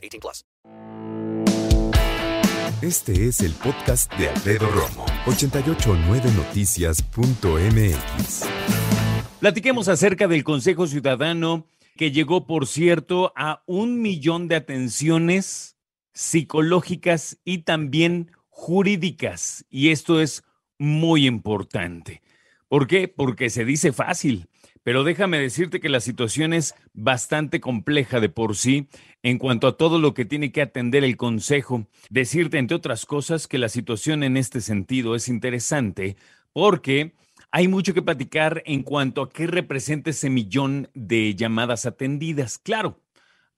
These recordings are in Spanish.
18 plus. Este es el podcast de Alfredo Romo. 889noticias.mx Platiquemos acerca del Consejo Ciudadano que llegó, por cierto, a un millón de atenciones psicológicas y también jurídicas. Y esto es muy importante. ¿Por qué? Porque se dice fácil, pero déjame decirte que la situación es bastante compleja de por sí en cuanto a todo lo que tiene que atender el Consejo. Decirte, entre otras cosas, que la situación en este sentido es interesante porque hay mucho que platicar en cuanto a qué representa ese millón de llamadas atendidas. Claro,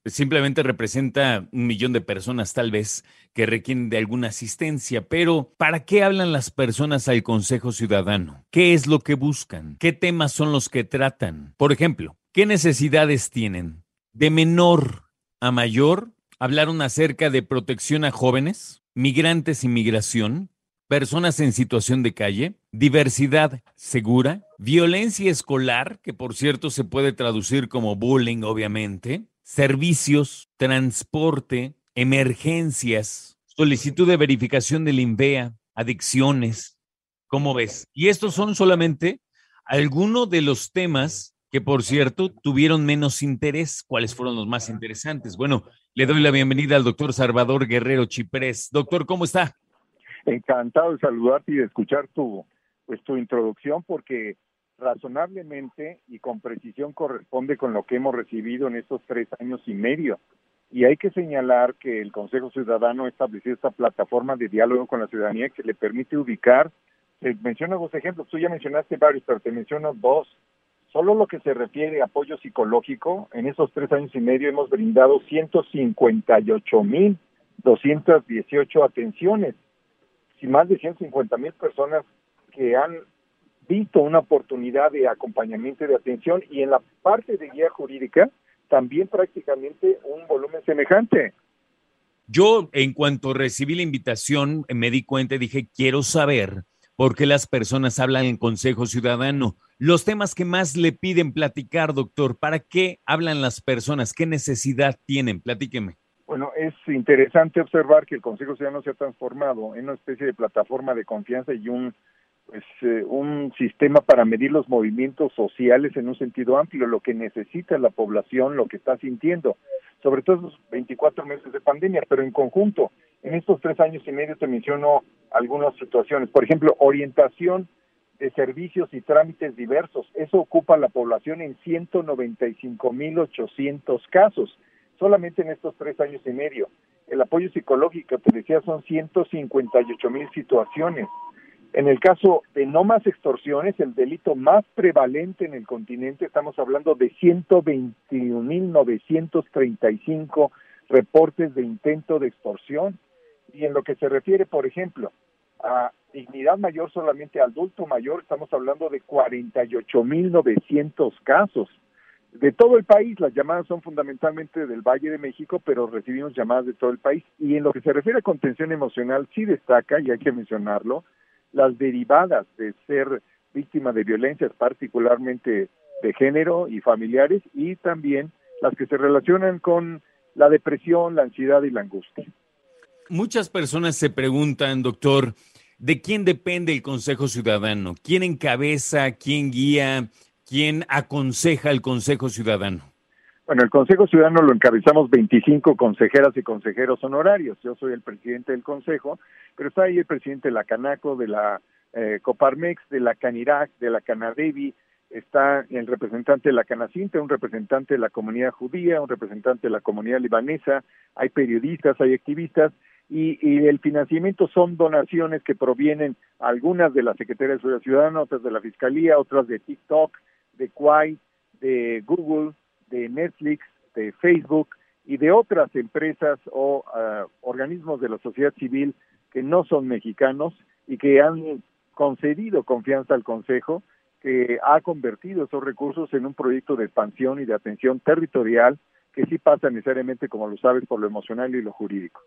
simplemente representa un millón de personas tal vez que requieren de alguna asistencia, pero ¿para qué hablan las personas al Consejo Ciudadano? ¿Qué es lo que buscan? ¿Qué temas son los que tratan? Por ejemplo, ¿qué necesidades tienen? De menor a mayor, hablaron acerca de protección a jóvenes, migrantes y migración, personas en situación de calle, diversidad segura, violencia escolar, que por cierto se puede traducir como bullying, obviamente, servicios, transporte, emergencias, solicitud de verificación del INVEA, adicciones. ¿Cómo ves? Y estos son solamente algunos de los temas que, por cierto, tuvieron menos interés. ¿Cuáles fueron los más interesantes? Bueno, le doy la bienvenida al doctor Salvador Guerrero Chiprés. Doctor, ¿cómo está? Encantado de saludarte y de escuchar tu, pues, tu introducción, porque razonablemente y con precisión corresponde con lo que hemos recibido en estos tres años y medio. Y hay que señalar que el Consejo Ciudadano ha establecido esta plataforma de diálogo con la ciudadanía que le permite ubicar, te menciono dos ejemplos, tú ya mencionaste varios, pero te menciono dos. Solo lo que se refiere a apoyo psicológico, en esos tres años y medio hemos brindado 158.218 atenciones y más de 150 mil personas que han visto una oportunidad de acompañamiento y de atención y en la parte de guía jurídica también prácticamente un volumen semejante. Yo, en cuanto recibí la invitación, me di cuenta y dije, quiero saber por qué las personas hablan en Consejo Ciudadano. Los temas que más le piden platicar, doctor, ¿para qué hablan las personas? ¿Qué necesidad tienen? Platíqueme. Bueno, es interesante observar que el Consejo Ciudadano se ha transformado en una especie de plataforma de confianza y un pues eh, un sistema para medir los movimientos sociales en un sentido amplio, lo que necesita la población, lo que está sintiendo, sobre todo los 24 meses de pandemia, pero en conjunto, en estos tres años y medio te menciono algunas situaciones, por ejemplo, orientación de servicios y trámites diversos, eso ocupa a la población en 195.800 casos, solamente en estos tres años y medio. El apoyo psicológico, te decía, son 158.000 situaciones en el caso de no más extorsiones, el delito más prevalente en el continente, estamos hablando de 121.935 reportes de intento de extorsión. Y en lo que se refiere, por ejemplo, a dignidad mayor solamente adulto mayor, estamos hablando de 48.900 casos. De todo el país, las llamadas son fundamentalmente del Valle de México, pero recibimos llamadas de todo el país. Y en lo que se refiere a contención emocional, sí destaca, y hay que mencionarlo, las derivadas de ser víctima de violencias, particularmente de género y familiares, y también las que se relacionan con la depresión, la ansiedad y la angustia. Muchas personas se preguntan, doctor, ¿de quién depende el Consejo Ciudadano? ¿Quién encabeza, quién guía, quién aconseja el Consejo Ciudadano? Bueno, el Consejo Ciudadano lo encabezamos 25 consejeras y consejeros honorarios. Yo soy el presidente del Consejo, pero está ahí el presidente de la Canaco, de la eh, Coparmex, de la Canirac, de la Canadevi, está el representante de la Canacinta, un representante de la comunidad judía, un representante de la comunidad libanesa, hay periodistas, hay activistas, y, y, el financiamiento son donaciones que provienen algunas de la Secretaría de Seguridad Ciudadana, otras de la Fiscalía, otras de TikTok, de Quai, de Google, de Netflix, de Facebook y de otras empresas o uh, organismos de la sociedad civil que no son mexicanos y que han concedido confianza al Consejo, que ha convertido esos recursos en un proyecto de expansión y de atención territorial que sí pasa necesariamente, como lo sabes, por lo emocional y lo jurídico.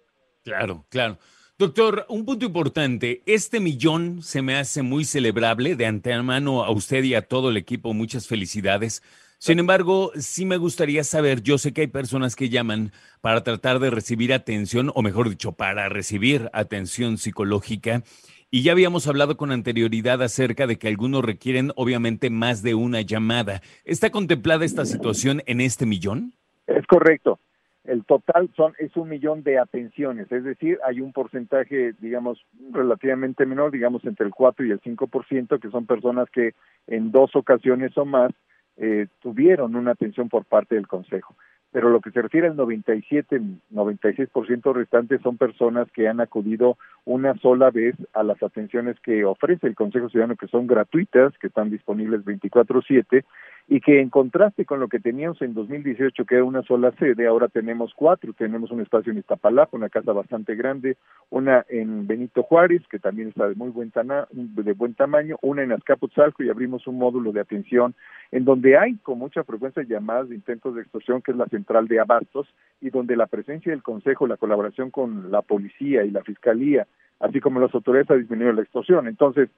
Claro, claro. Doctor, un punto importante, este millón se me hace muy celebrable, de antemano a usted y a todo el equipo, muchas felicidades. Sin embargo, sí me gustaría saber, yo sé que hay personas que llaman para tratar de recibir atención, o mejor dicho, para recibir atención psicológica, y ya habíamos hablado con anterioridad acerca de que algunos requieren obviamente más de una llamada. ¿Está contemplada esta situación en este millón? Es correcto. El total son es un millón de atenciones, es decir, hay un porcentaje, digamos, relativamente menor, digamos entre el 4 y el 5%, que son personas que en dos ocasiones o más eh, tuvieron una atención por parte del Consejo. Pero lo que se refiere al 97, 96% restante son personas que han acudido una sola vez a las atenciones que ofrece el Consejo Ciudadano, que son gratuitas, que están disponibles 24/7 y que en contraste con lo que teníamos en 2018, que era una sola sede, ahora tenemos cuatro. Tenemos un espacio en Iztapalapa, una casa bastante grande, una en Benito Juárez, que también está de muy buen, de buen tamaño, una en Azcapotzalco y abrimos un módulo de atención en donde hay con mucha frecuencia llamadas de intentos de extorsión, que es la central de abastos, y donde la presencia del Consejo, la colaboración con la policía y la Fiscalía, así como las autoridades ha disminuido la extorsión. Entonces,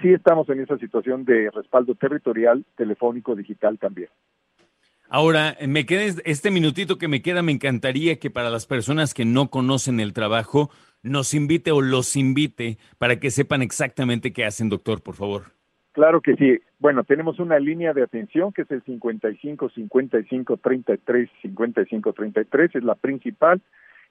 sí estamos en esa situación de respaldo territorial, telefónico, digital también. Ahora, me queda este minutito que me queda, me encantaría que para las personas que no conocen el trabajo, nos invite o los invite para que sepan exactamente qué hacen, doctor, por favor. Claro que sí. Bueno, tenemos una línea de atención que es el 55 55 33 55 33, es la principal.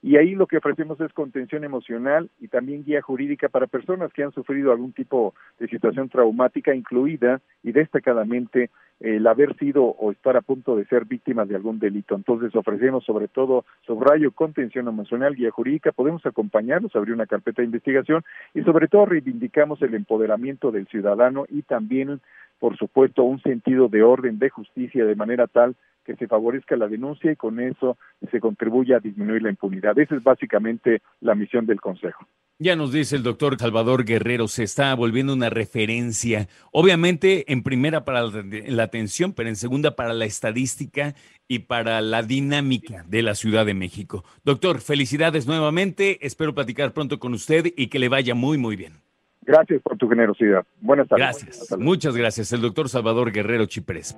Y ahí lo que ofrecemos es contención emocional y también guía jurídica para personas que han sufrido algún tipo de situación traumática, incluida y destacadamente el haber sido o estar a punto de ser víctimas de algún delito. Entonces ofrecemos sobre todo subrayo, contención emocional, guía jurídica, podemos acompañarlos, abrir una carpeta de investigación y sobre todo reivindicamos el empoderamiento del ciudadano y también, por supuesto, un sentido de orden, de justicia, de manera tal que se favorezca la denuncia y con eso se contribuya a disminuir la impunidad. Esa es básicamente la misión del Consejo. Ya nos dice el doctor Salvador Guerrero, se está volviendo una referencia, obviamente en primera para la atención, pero en segunda para la estadística y para la dinámica de la Ciudad de México. Doctor, felicidades nuevamente, espero platicar pronto con usted y que le vaya muy, muy bien. Gracias por tu generosidad. Buenas tardes. Gracias. Muchas gracias. El doctor Salvador Guerrero Chiprés.